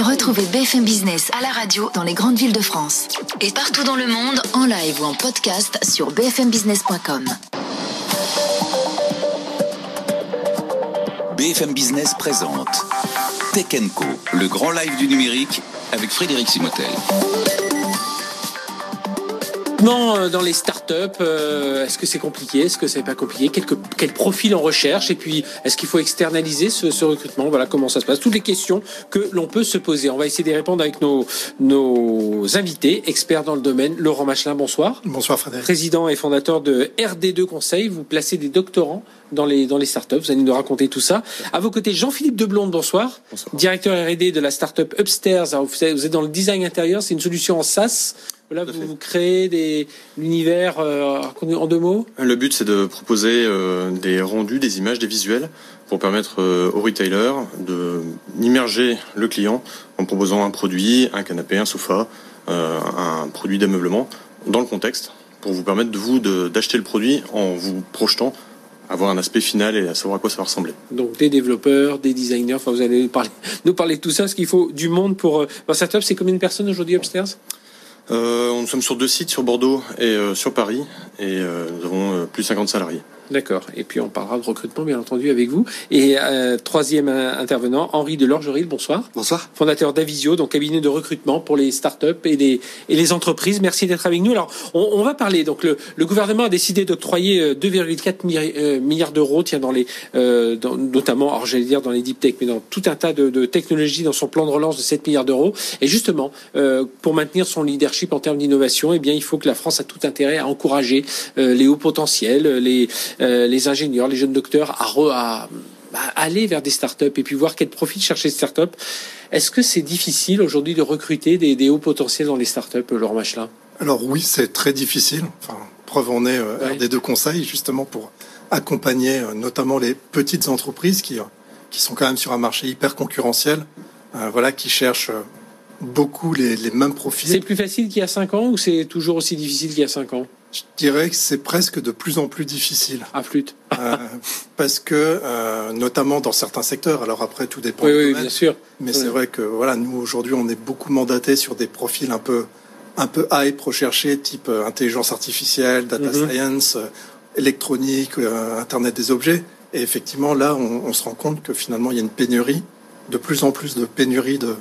Retrouvez BFM Business à la radio dans les grandes villes de France et partout dans le monde en live ou en podcast sur bfmbusiness.com. BFM Business présente Tech Co, le grand live du numérique avec Frédéric Simotel. Non, euh, dans les startups, euh, est-ce que c'est compliqué Est-ce que c'est pas compliqué Quel, quel profil on recherche Et puis, est-ce qu'il faut externaliser ce, ce, recrutement? Voilà comment ça se passe. Toutes les questions que l'on peut se poser. On va essayer d'y répondre avec nos, nos invités, experts dans le domaine. Laurent Machelin, bonsoir. Bonsoir Frédéric. Président et fondateur de RD2 Conseil. Vous placez des doctorants dans les, dans les startups. Vous allez nous raconter tout ça. À vos côtés, Jean-Philippe Deblonde, bonsoir. bonsoir. Directeur R&D de la startup Upstairs. Alors, vous êtes dans le design intérieur. C'est une solution en SaaS. Là, vous, vous, créez des l'univers euh, en deux mots? Le but, c'est de proposer euh, des rendus, des images, des visuels pour permettre euh, aux retailers de immerger le client en proposant un produit, un canapé, un sofa, euh, un produit d'ameublement dans le contexte pour vous permettre de vous d'acheter le produit en vous projetant avoir un aspect final et à savoir à quoi ça va ressembler. Donc des développeurs, des designers, enfin vous allez parler, nous parler de tout ça, parce qu'il faut du monde pour... Dans startup, c'est combien de personnes aujourd'hui upstairs? Euh, nous sommes sur deux sites, sur Bordeaux et euh, sur Paris, et euh, nous avons plus de 50 salariés. D'accord. Et puis on parlera de recrutement, bien entendu, avec vous. Et euh, troisième intervenant, Henri Delorgeril, bonsoir. Bonsoir. Fondateur d'Avisio, donc cabinet de recrutement pour les startups et les, et les entreprises. Merci d'être avec nous. Alors, on, on, va parler. Donc, le, le gouvernement a décidé d'octroyer 2,4 milliards, milliards d'euros, tiens, dans les, euh, dans, notamment, alors j'allais dire dans les deep tech, mais dans tout un tas de, de technologies dans son plan de relance de 7 milliards d'euros. Et justement, euh, pour maintenir son leadership en termes d'innovation, eh bien, il faut que la France a tout intérêt à encourager euh, les hauts potentiels, les euh, les ingénieurs, les jeunes docteurs à, re, à, à, aller vers des startups et puis voir quel profil chercher ces startups. Est-ce que c'est difficile aujourd'hui de recruter des, des, hauts potentiels dans les startups, Laurent Machelin? Alors oui, c'est très difficile. Enfin, preuve en est euh, ouais. des deux conseils justement pour accompagner euh, notamment les petites entreprises qui, qui sont quand même sur un marché hyper concurrentiel, euh, voilà, qui cherchent beaucoup les, les mêmes profils. C'est plus facile qu'il y a 5 ans ou c'est toujours aussi difficile qu'il y a 5 ans? Je dirais que c'est presque de plus en plus difficile. À flûte. euh, parce que, euh, notamment dans certains secteurs, alors après tout dépend. Oui, oui bien sûr. Mais oui. c'est vrai que voilà, nous aujourd'hui, on est beaucoup mandaté sur des profils un peu, un peu hype recherchés, type euh, intelligence artificielle, data mm -hmm. science, euh, électronique, euh, Internet des objets. Et effectivement, là, on, on, se rend compte que finalement, il y a une pénurie, de plus en plus de pénurie de,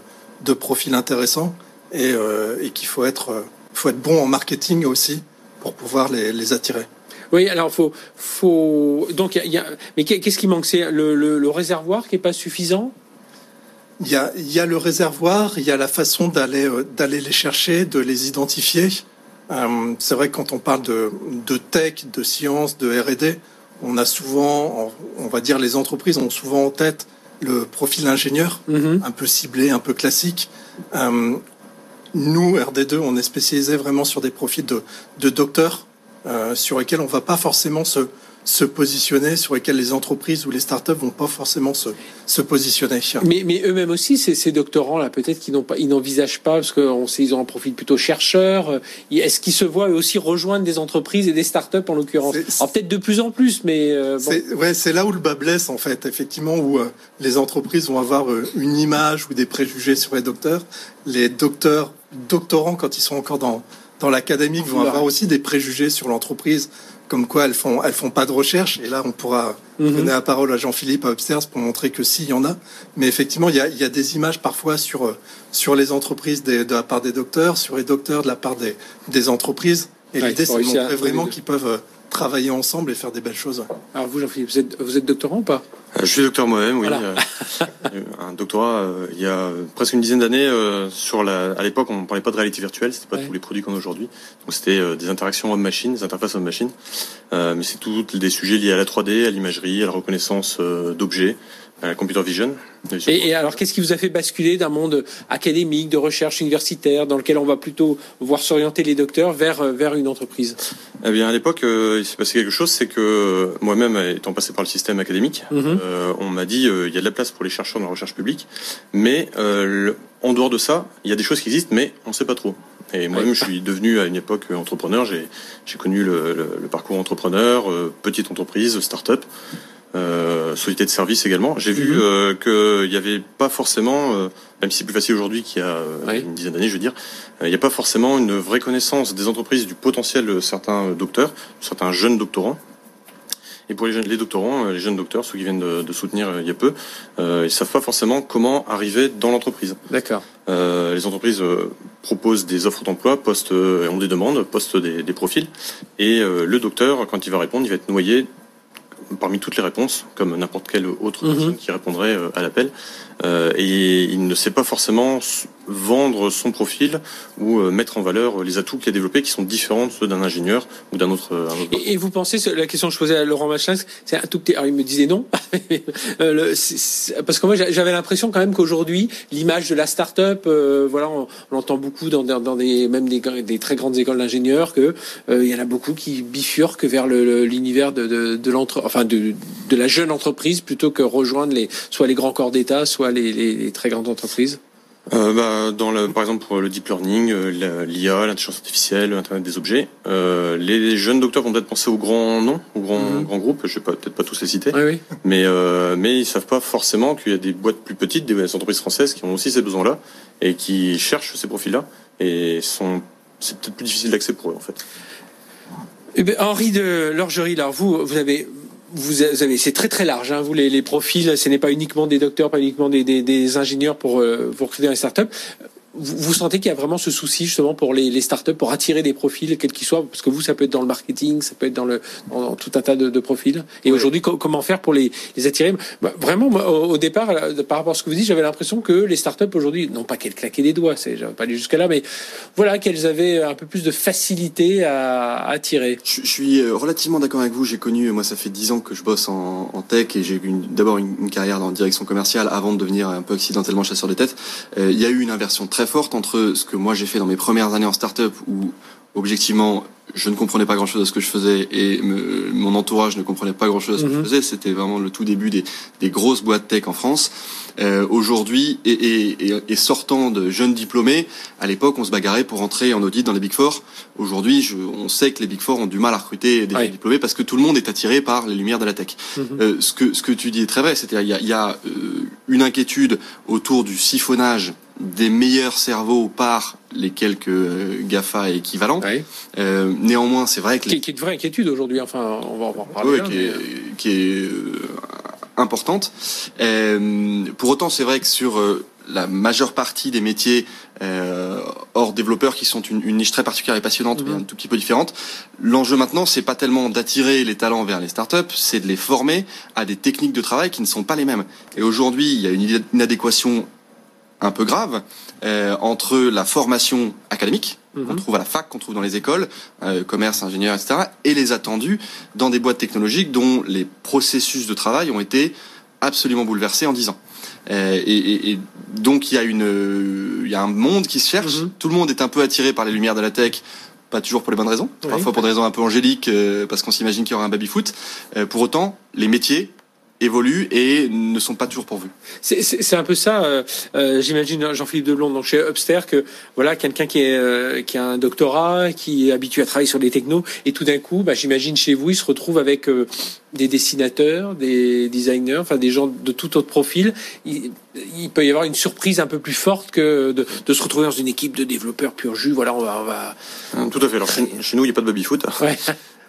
de profils intéressants, et, euh, et qu'il faut être, faut être bon en marketing aussi pour pouvoir les, les attirer. Oui, alors faut, faut donc il y, a, mais qu'est-ce qui manque? C'est le, le, le, réservoir qui est pas suffisant? Il y a, il y a le réservoir, il y a la façon d'aller euh, d'aller les chercher, de les identifier. Euh, c'est vrai que quand on parle de, de tech, de science, de R&D, on a souvent, on va dire, les entreprises ont souvent en tête le profil ingénieur, mm -hmm. un peu ciblé, un peu classique. Euh, nous, RD2, on est spécialisé vraiment sur des profils de, de docteurs euh, sur lesquels on ne va pas forcément se, se positionner, sur lesquels les entreprises ou les startups vont pas forcément se, se positionner. Mais, mais eux-mêmes aussi, ces, ces doctorants-là, peut-être qu'ils n'envisagent pas, parce qu'ils ont un profil plutôt chercheur. euh, Est-ce qu'ils se voient eux aussi rejoindre des entreprises et des startups en l'occurrence Alors peut-être de plus en plus, mais... Euh, bon. C'est ouais, là où le bas blesse, en fait, effectivement, où euh, les entreprises vont avoir euh, une image ou des préjugés sur les docteurs. Les docteurs, doctorants, quand ils sont encore dans, dans l'académique, vont avoir aussi des préjugés sur l'entreprise comme quoi elles font elles font pas de recherche. Et là, on pourra Mhm. donner la parole à Jean-Philippe à Upstairs pour montrer que si, il y en a. Mais effectivement, il y a, y a des images parfois sur euh, sur les entreprises des- de la part des docteurs, sur les docteurs de la part des des entreprises. Et Ouais, l'idée, c'est de montrer vraiment qu'ils peuvent euh, travailler ensemble et faire des belles choses. Alors vous, Jean-Philippe, vous êtes, vous êtes doctorant ou pas? Je suis docteur moi-même, oui. Voilà. Euh, un doctorat euh, il y a euh, presque une dizaine d'années. euh, sur la, à l'époque, on ne parlait pas de réalité virtuelle, c'était pas Ouais. tous les produits qu'on a aujourd'hui. Donc c'était euh, des interactions homme-machine, des interfaces homme-machine. Euh, mais c'est tous des sujets liés à la 3D, à l'imagerie, à la reconnaissance euh, d'objets, à la computer vision. et, et alors, qu'est-ce qui vous a fait basculer d'un monde académique, de recherche universitaire, dans lequel on va plutôt voir s'orienter les docteurs vers, euh, vers une entreprise? Eh bien, à l'époque, euh, il s'est passé quelque chose, c'est que euh, moi-même, étant passé par le système académique, Mhm. Euh, on m'a dit euh, il y a de la place pour les chercheurs dans la recherche publique, mais euh, le- en dehors de ça, il y a des choses qui existent, mais on ne sait pas trop. Et moi-même, je suis devenu à une époque entrepreneur. J'ai connu le, le- le parcours entrepreneur, euh, petite entreprise, start-up. Euh, société de service également. J'ai vu Mhm. euh, qu'il n'y avait pas forcément, même si c'est plus facile aujourd'hui qu'il y a Oui. une dizaine d'années, je veux dire, il n'y a pas forcément une vraie connaissance des entreprises du potentiel de certains docteurs, de certains jeunes doctorants. Et pour les, jeunes, les doctorants, euh, les jeunes docteurs, ceux qui viennent de, de soutenir euh, il y a peu, euh, ils savent pas forcément comment arriver dans l'entreprise. D'accord. Euh, les entreprises euh, proposent des offres d'emploi, postent, ont des demandes, postent des, des profils, et le docteur, quand il va répondre, il va être noyé parmi toutes les réponses, comme n'importe quelle autre Mhm. personne qui répondrait à l'appel. Euh, et il ne sait pas forcément vendre son profil ou euh, mettre en valeur les atouts qu'il a développés qui sont différents de ceux d'un ingénieur ou d'un autre, euh, autre Et, vous pensez, la question que je posais à Laurent Machin, c'est un tout petit. Alors il me disait non, parce que moi j'a- j'avais l'impression quand même qu'aujourd'hui l'image de la start-up, voilà, on, on l'entend beaucoup dans, dans, des même des, très grandes écoles d'ingénieurs que euh, il y en a beaucoup qui bifurquent vers l'univers de, de, de enfin de, de la jeune entreprise plutôt que rejoindre les soit les grands corps d'État, soit les, les, les très grandes entreprises. Euh, bah, dans le, par exemple pour le deep learning, euh, l'IA, l'intelligence artificielle, l'internet des objets, euh, les jeunes docteurs vont peut-être penser aux grands noms, aux grands, Mhm. grands groupes. Je vais peut-être pas tous les citer, Oui, oui. mais euh, mais ils savent pas forcément qu'il y a des boîtes plus petites, des entreprises françaises qui ont aussi ces besoins-là et qui cherchent ces profils-là et sont c'est peut-être plus difficile d'accès pour eux en fait. Eh ben, Henri de Lorgerie, alors vous, vous avez, vous avez, c'est très très large. Hein, vous les, les profils, ce n'est pas uniquement des docteurs, pas uniquement des, des, des ingénieurs pour euh, vous recruter dans les startups. Vous, vous sentez qu'il y a vraiment ce souci justement pour les, les startups pour attirer des profils, quels qu'ils soient, parce que vous, ça peut être dans le marketing, ça peut être dans le dans, dans tout un tas de, de profils. Et Oui. aujourd'hui, co- comment faire pour les, les attirer? Bah, Vraiment, moi, au, au départ, par rapport à ce que vous dites, j'avais l'impression que les startups aujourd'hui, non pas qu'elles claquaient des doigts, c'est, pas aller jusqu'à là, mais voilà qu'elles avaient un peu plus de facilité à, à attirer. Je, je suis euh, relativement d'accord avec vous. J'ai connu, moi, ça fait dix ans que je bosse en, en tech et j'ai eu d'abord une, une carrière en direction commerciale avant de devenir un peu accidentellement chasseur de tête. Euh, Il y a eu une inversion très forte entre ce que moi j'ai fait dans mes premières années en start-up où objectivement je ne comprenais pas grand-chose à ce que je faisais et me- mon entourage ne comprenait pas grand-chose à ce que Mhm. je faisais. C'était vraiment le tout début des, des grosses boîtes tech en France. Euh, Aujourd'hui, et, et, et, et sortant de jeunes diplômés, à l'époque, on se bagarrait pour entrer en audit dans les Big Four. Aujourd'hui, on sait que les Big Four ont du mal à recruter des Oui. diplômés parce que tout le monde est attiré par les lumières de la tech. Mhm. Euh, ce que ce que tu dis est très vrai, c'est-à-dire il y a, il y a euh, une inquiétude autour du siphonnage des meilleurs cerveaux par les quelques euh, Gafa équivalents. Oui. Euh, néanmoins, c'est vrai que Qui, qui est une vraie inquiétude aujourd'hui. Enfin, on va en reparler. Ouais, là, qui, mais- est, qui est euh, importante. Euh, pour autant, c'est vrai que sur la majeure partie des métiers euh, hors développeurs, qui sont une, une niche très particulière et passionnante, mais Mhm. un tout petit peu différente, l'enjeu maintenant, c'est pas tellement d'attirer les talents vers les startups, c'est de les former à des techniques de travail qui ne sont pas les mêmes. Et aujourd'hui, il y a une inadéquation un peu grave euh, entre la formation académique qu'on Mhm. trouve à la fac, qu'on trouve dans les écoles, euh, commerce, ingénieur, etc., et les attendus dans des boîtes technologiques dont les processus de travail ont été absolument bouleversés en 10 ans. Euh, et, et- et donc il y a une, il y a un monde qui se cherche. Mhm. Tout le monde est un peu attiré par les lumières de la tech. Pas toujours pour les bonnes raisons, Oui. parfois pour des raisons un peu angéliques, euh, parce qu'on s'imagine qu'il y aura un baby-foot. Euh, pour autant, les métiers évoluent et ne sont pas toujours pourvus. C'est- C'est c'est un peu ça, euh, euh, j'imagine Jean-Philippe Deblond, donc chez Upster, que voilà quelqu'un qui, est, euh, qui a un doctorat, qui est habitué à travailler sur des technos, et tout d'un coup, bah, j'imagine chez vous, il se retrouve avec euh, des dessinateurs, des designers, enfin des gens de tout autre profil. Il, il peut y avoir une surprise un peu plus forte que de, de se retrouver dans une équipe de développeurs pur jus. Voilà, on va, on va. Tout à fait. Alors chez, chez nous, il n'y a pas de baby-foot. Ouais.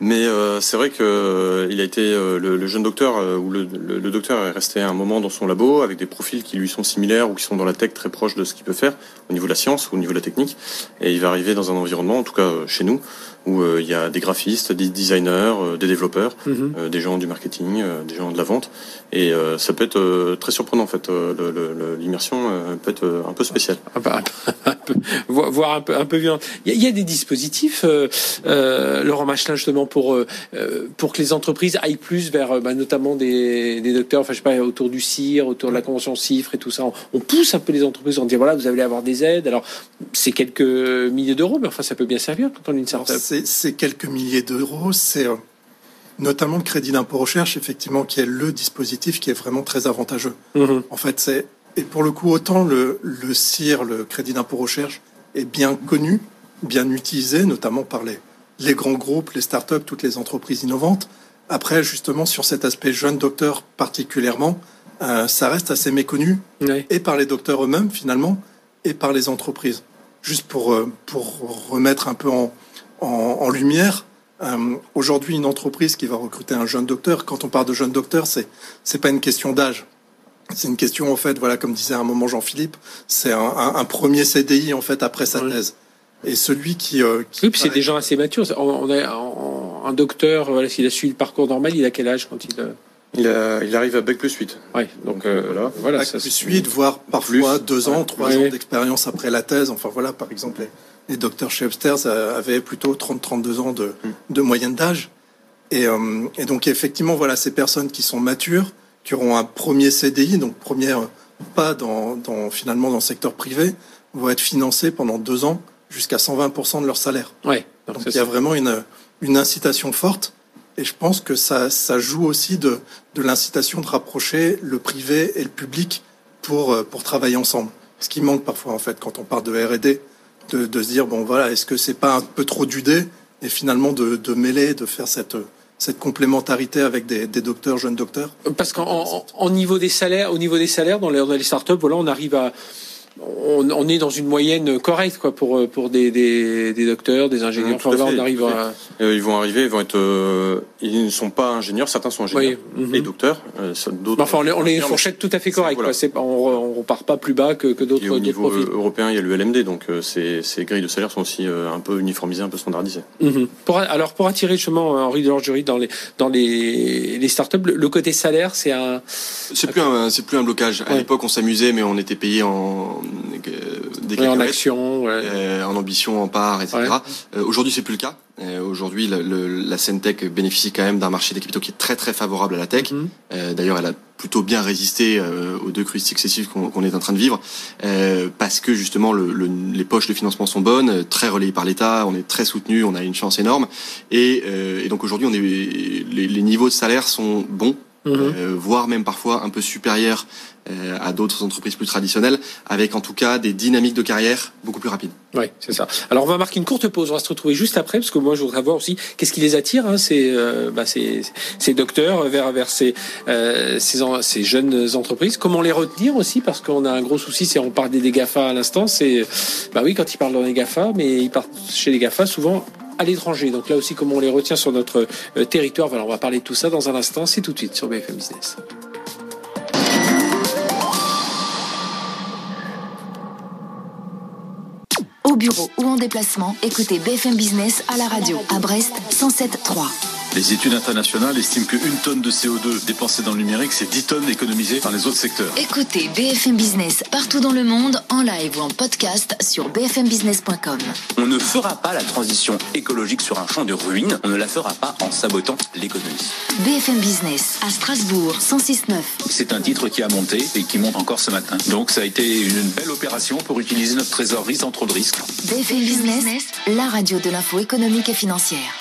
Mais euh, c'est vrai que euh, il a été euh, le, jeune docteur euh, ou le, le- docteur est resté un moment dans son labo avec des profils qui lui sont similaires ou qui sont dans la tech très proches de ce qu'il peut faire au niveau de la science ou au niveau de la technique. Et il va arriver dans un environnement, en tout cas chez nous, où euh, il y a des graphistes, des designers, euh, des développeurs, Mhm. euh, des gens du marketing, des gens de la vente. Et ça peut être très surprenant en fait. L'immersion peut être un peu spéciale. un peu- peu- vo- voire un peu, un peu violent. Il y a, il y a des dispositifs, Laurent Machelin, justement, pour, pour que les entreprises aillent plus vers, bah, notamment des, des docteurs, enfin, je sais pas, autour du CIR, autour de la convention CIFRE et tout ça. On, on pousse un peu les entreprises, on dit, voilà, vous allez avoir des aides. Alors, c'est quelques milliers d'euros, mais enfin, ça peut bien servir quand on est une startup. C'est quelques milliers d'euros. C'est euh, notamment le crédit d'impôt recherche, effectivement, qui est le dispositif qui est vraiment très avantageux. Mhm. En fait, c'est et pour le coup, autant le, le CIR, le crédit d'impôt recherche, est bien connu, bien utilisé, notamment par les, les grands groupes, les startups, toutes les entreprises innovantes. Après, justement, sur cet aspect jeune docteur particulièrement, euh, ça reste assez méconnu et par les docteurs eux-mêmes finalement, et par les entreprises. Juste pour, euh, pour remettre un peu en, en, en lumière, euh, aujourd'hui une entreprise qui va recruter un jeune docteur, quand on parle de jeune docteur, c'est c'est pas une question d'âge. C'est une question en fait, voilà, comme disait à un moment Jean-Philippe, c'est un, un, un premier CDI en fait après sa thèse. Et celui qui, euh, qui Oui, c'est des gens assez matures. On, on a on- un docteur, voilà, s'il a suivi le parcours normal, il a quel âge quand il. Euh, Il, a- il arrive à Bac plus 8. Ouais, donc euh, Voilà. voilà. Bac ça, plus c'est- 8, voire parfois Plus. deux ans, Ouais. trois Ouais. ans d'expérience après la thèse. Enfin voilà, par exemple, les, les docteurs chez Upstairs euh, avaient plutôt 30-32 ans de, Mm. de moyenne d'âge. Et, euh, et donc effectivement, voilà, ces personnes qui sont matures, qui auront un premier CDI, donc premier euh, pas dans, dans finalement dans le secteur privé, vont être financées pendant deux ans jusqu'à 120% de leur salaire. Ouais. donc il y a c'est- vraiment une, une incitation forte. Et je pense que ça, ça joue aussi de, de l'incitation de rapprocher le privé et le public pour, euh, pour travailler ensemble. Ce qui manque parfois, en fait, quand on parle de R&D, de, de se dire, bon, voilà, est-ce que c'est pas un peu trop d'udé Et finalement, de, de mêler, de faire cette, cette complémentarité avec des, des docteurs, jeunes docteurs? Parce qu'en en, en niveau des salaires, au niveau des salaires dans les, dans les startups, voilà, on arrive à, on, on est dans une moyenne correcte quoi pour pour des, des, des docteurs, des ingénieurs. Enfin, là, on arrive à. Euh, ils vont arriver, ils vont être, euh, ils ne sont pas ingénieurs, certains sont ingénieurs Oui, mhm. et docteurs, euh, d'autres. Enfin, on est, on est une ingénieurs, mais fourchette tout à fait correcte. Voilà. quoi. C'est pas- on, on repart pas plus bas que, que d'autres au niveau profils. euh, européen, il y a le LMD, donc euh, ces, ces grilles de salaire sont aussi euh, un peu uniformisées, un peu standardisées. Mhm. Pour, alors pour attirer justement euh, Henri Delorgerie dans les dans les les startups, le, le côté salaire, c'est un. C'est plus un, c'est plus un blocage. À Ouais. l'époque, on s'amusait, mais on était payé en euh, des Ouais, en action. ouais. euh, en ambition, en part, etc. Ouais. Euh, Aujourd'hui, c'est plus le cas. Euh, Aujourd'hui, le- le- la scène tech bénéficie quand même d'un marché des capitaux qui est très très favorable à la tech. Mhm. Euh, D'ailleurs, elle a plutôt bien résisté euh, aux deux crises successives qu'on est en train de vivre, euh, parce que justement le, le- les poches de financement sont bonnes, euh, très relayées par l'État, on est très soutenu, on a une chance énorme, et, euh, et donc aujourd'hui, on est les, les niveaux de salaire sont bons. Mhm. euh, voire même parfois un peu supérieurs euh, à d'autres entreprises plus traditionnelles, avec en tout cas des dynamiques de carrière beaucoup plus rapides. Oui, c'est ça. Alors on va marquer une courte pause. On va se retrouver juste après parce que moi je voudrais voir aussi qu'est-ce qui les attire, hein, ces, euh, bah, ces, ces docteurs vers vers ces, euh, ces, en- ces jeunes entreprises. Comment les retenir aussi? Parce qu'on a un gros souci. C'est on parle des Gafa à l'instant. C'est bah oui quand ils parlent dans les Gafa, mais ils partent chez les Gafa souvent à l'étranger. Donc là aussi comment on les retient sur notre euh, territoire. Voilà, on va parler de tout ça dans un instant. C'est tout de suite sur BFM Business. Au bureau ou en déplacement, écoutez BFM Business à la radio à Brest 107.3. Les études internationales estiment qu'une tonne de CO2 dépensée dans le numérique, c'est 10 tonnes économisées dans les autres secteurs. Écoutez BFM Business partout dans le monde en live ou en podcast sur bfmbusiness.com. On ne fera pas la transition écologique sur un champ de ruines, on ne la fera pas en sabotant l'économie. BFM Business à Strasbourg 106.9. C'est un titre qui a monté et qui monte encore ce matin. Donc ça a été une belle opération pour utiliser notre trésorerie sans trop de risques. BFM Business, la radio de l'info économique et financière.